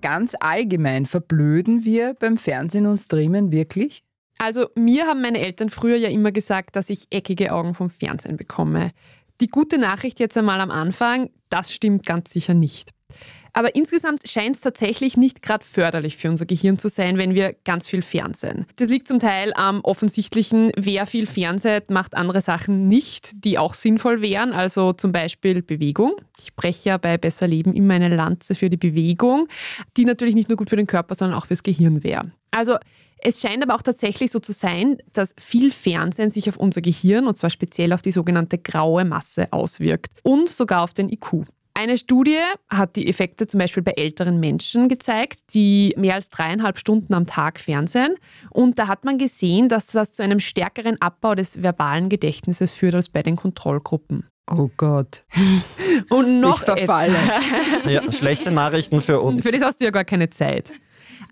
Ganz allgemein, verblöden wir beim Fernsehen und Streamen wirklich? Also mir haben meine Eltern früher ja immer gesagt, dass ich eckige Augen vom Fernsehen bekomme. Die gute Nachricht jetzt einmal am Anfang, das stimmt ganz sicher nicht. Aber insgesamt scheint es tatsächlich nicht gerade förderlich für unser Gehirn zu sein, wenn wir ganz viel fernsehen. Das liegt zum Teil am offensichtlichen, wer viel fernseht, macht andere Sachen nicht, die auch sinnvoll wären, also zum Beispiel Bewegung. Ich breche ja bei Besser Leben immer eine Lanze für die Bewegung, die natürlich nicht nur gut für den Körper, sondern auch fürs Gehirn wäre. Also es scheint aber auch tatsächlich so zu sein, dass viel Fernsehen sich auf unser Gehirn, und zwar speziell auf die sogenannte graue Masse, auswirkt und sogar auf den IQ. Eine Studie hat die Effekte zum Beispiel bei älteren Menschen gezeigt, die mehr als dreieinhalb Stunden am Tag fernsehen. Und da hat man gesehen, dass das zu einem stärkeren Abbau des verbalen Gedächtnisses führt als bei den Kontrollgruppen. Oh Gott. Und noch ich verfalle. Ja, schlechte Nachrichten für uns. Für das hast du ja gar keine Zeit.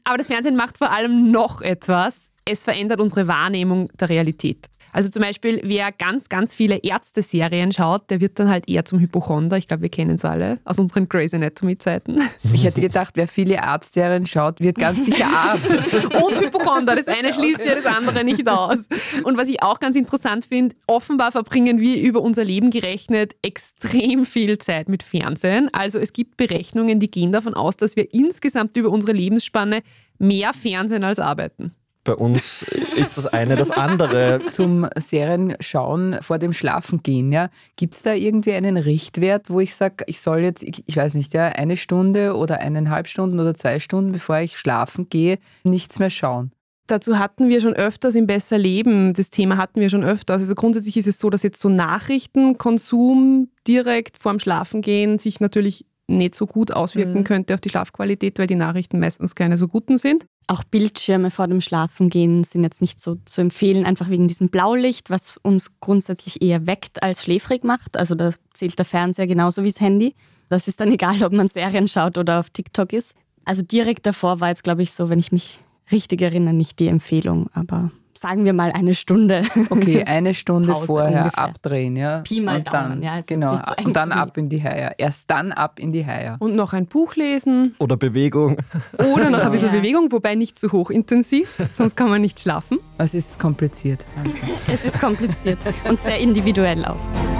Aber das Fernsehen macht vor allem noch etwas. Es verändert unsere Wahrnehmung der Realität. Also zum Beispiel, wer ganz, ganz viele Ärzte-Serien schaut, der wird dann halt eher zum Hypochonder. Ich glaube, wir kennen es alle aus unseren Grey's Anatomy-Zeiten. Ich hätte gedacht, wer viele Arztserien schaut, wird ganz sicher Arzt. Und Hypochonder. Das eine schließt ja das andere nicht aus. Und was ich auch ganz interessant finde, offenbar verbringen wir über unser Leben gerechnet extrem viel Zeit mit Fernsehen. Also es gibt Berechnungen, die gehen davon aus, dass wir insgesamt über unsere Lebensspanne mehr Fernsehen als arbeiten. Bei uns ist das eine das andere. Zum Serienschauen vor dem Schlafengehen, ja, gibt es da irgendwie einen Richtwert, wo ich sage, ich soll jetzt, ich, ich, weiß nicht, ja, eine Stunde oder eineinhalb Stunden oder zwei Stunden, bevor ich schlafen gehe, nichts mehr schauen? Dazu hatten wir schon öfters im Besser Leben, das Thema hatten wir schon öfters. Also grundsätzlich ist es so, dass jetzt so Nachrichtenkonsum direkt vorm Schlafengehen sich natürlich nicht so gut auswirken mhm. könnte auf die Schlafqualität, weil die Nachrichten meistens keine so guten sind. Auch Bildschirme vor dem Schlafengehen sind jetzt nicht so zu empfehlen, einfach wegen diesem Blaulicht, was uns grundsätzlich eher weckt als schläfrig macht. Also da zählt der Fernseher genauso wie das Handy. Das ist dann egal, ob man Serien schaut oder auf TikTok ist. Also direkt davor war jetzt, glaube ich, so, wenn ich mich richtig erinnere, nicht die Empfehlung, aber sagen wir mal eine Stunde. Okay, eine Stunde Pause vorher ungefähr. abdrehen, ja. Pi mal und dann, ja, genau, so und dann ab in die Haie. Erst dann ab in die Haie. Und noch ein Buch lesen. Oder Bewegung. Oder noch ein bisschen ja. Bewegung, wobei nicht zu hochintensiv, sonst kann man nicht schlafen. Es ist kompliziert. es ist kompliziert und sehr individuell auch.